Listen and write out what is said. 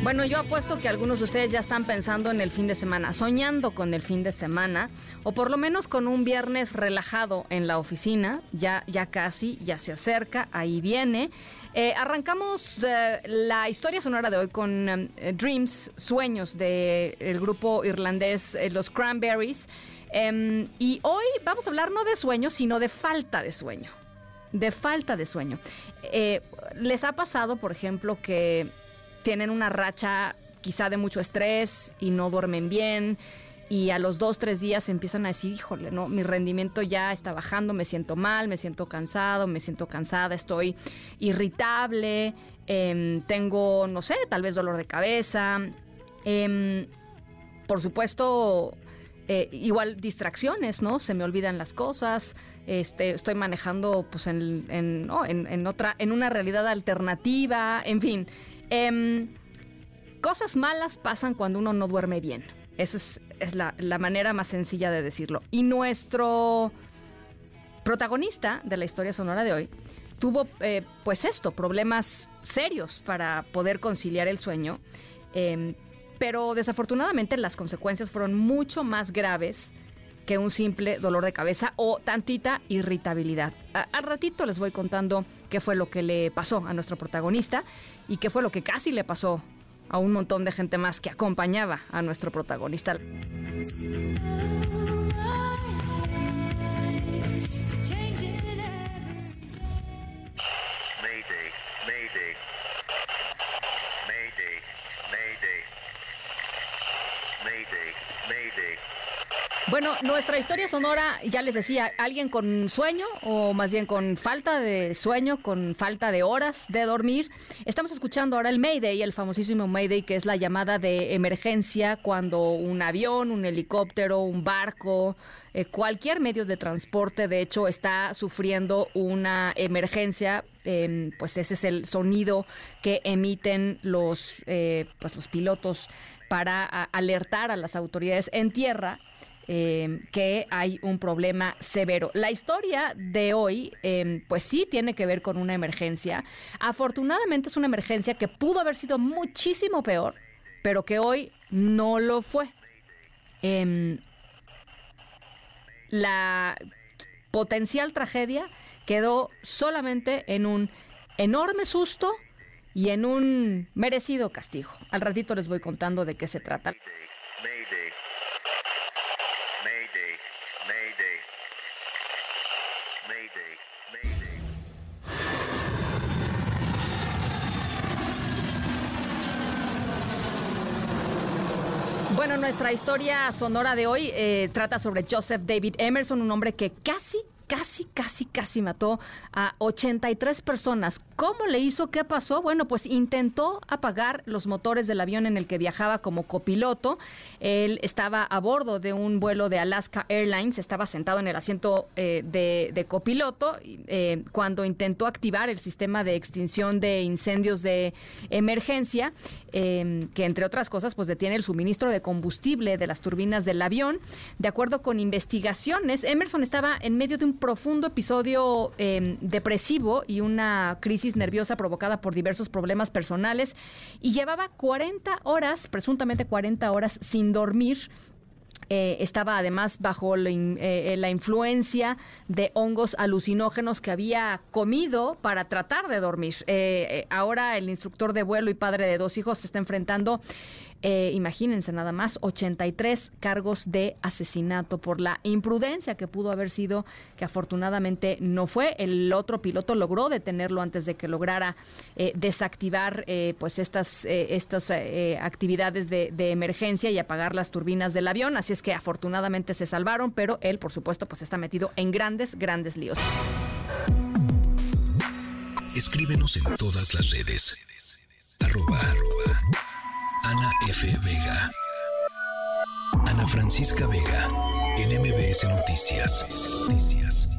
Bueno, yo apuesto que algunos de ustedes ya están pensando en el fin de semana, soñando con el fin de semana, o por lo menos con un viernes relajado en la oficina, ya, ya casi, ya se acerca, ahí viene. Eh, arrancamos eh, la historia sonora de hoy con eh, Dreams, Sueños del grupo irlandés Los Cranberries. Em, y hoy vamos a hablar no de sueño, sino de falta de sueño. De falta de sueño. ¿Les ha pasado, por ejemplo, que tienen una racha quizá de mucho estrés y no duermen bien y a los dos, tres días empiezan a decir, híjole, no, mi rendimiento ya está bajando, me siento mal, me siento cansado, me siento cansada, estoy irritable, em, tengo, no sé, tal vez dolor de cabeza. Em, por supuesto, eh, igual distracciones, ¿no? Se me olvidan las cosas, este, estoy manejando pues en, en, otra, en una realidad alternativa, en fin. Em, cosas malas pasan cuando uno no duerme bien. Esa es, la, manera más sencilla de decirlo. Y nuestro protagonista de la historia sonora de hoy tuvo, eh, pues esto, problemas serios para poder conciliar el sueño. Em, pero desafortunadamente las consecuencias fueron mucho más graves que un simple dolor de cabeza o tantita irritabilidad. al ratito les voy contando qué fue lo que le pasó a nuestro protagonista y qué fue lo que casi le pasó a un montón de gente más que acompañaba a nuestro protagonista. Bueno, nuestra historia sonora, ya les decía, alguien con sueño o más bien con falta de sueño, con falta de horas de dormir. Estamos escuchando ahora el Mayday, el famosísimo Mayday, que es la llamada de emergencia cuando un avión, un helicóptero, un barco, eh, cualquier medio de transporte, de hecho, está sufriendo una emergencia. Em, pues ese es el sonido que emiten los, eh, pues los pilotos para alertar a las autoridades en tierra Em, que hay un problema severo. La historia de hoy, em, pues sí tiene que ver con una emergencia. Afortunadamente es una emergencia que pudo haber sido muchísimo peor, pero que hoy no lo fue. La potencial tragedia quedó solamente en un enorme susto y en un merecido castigo. Al ratito les voy contando de qué se trata. Bueno, nuestra historia sonora de hoy eh, trata sobre Joseph David Emerson, un hombre que casi casi, casi, casi mató a 83 personas. ¿Cómo le hizo? ¿Qué pasó? Bueno, pues intentó apagar los motores del avión en el que viajaba como copiloto. Él estaba a bordo de un vuelo de Alaska Airlines, estaba sentado en el asiento eh, de, copiloto eh, cuando intentó activar el sistema de extinción de incendios de emergencia, eh, que entre otras cosas, pues detiene el suministro de combustible de las turbinas del avión. De acuerdo con investigaciones, Emerson estaba en medio de un profundo episodio em, depresivo y una crisis nerviosa provocada por diversos problemas personales. Y llevaba 40 horas, presuntamente 40 horas sin dormir Eh, estaba además bajo eh, la, influencia de hongos alucinógenos que había comido para tratar de dormir. Eh, ahora el instructor de vuelo y padre de dos hijos se está enfrentando eh, imagínense nada más, 83 cargos de asesinato por la imprudencia que pudo haber sido, que afortunadamente no fue. El otro piloto logró detenerlo antes de que lograra eh, desactivar eh, pues estas, estas actividades de, de, emergencia y apagar las turbinas del avión. Así es que afortunadamente se salvaron, pero él, por supuesto, pues está metido en grandes, grandes líos. Escríbenos en todas las redes. Arroba, Ana F. Vega. Ana Francisca Vega. En MBS Noticias. Noticias.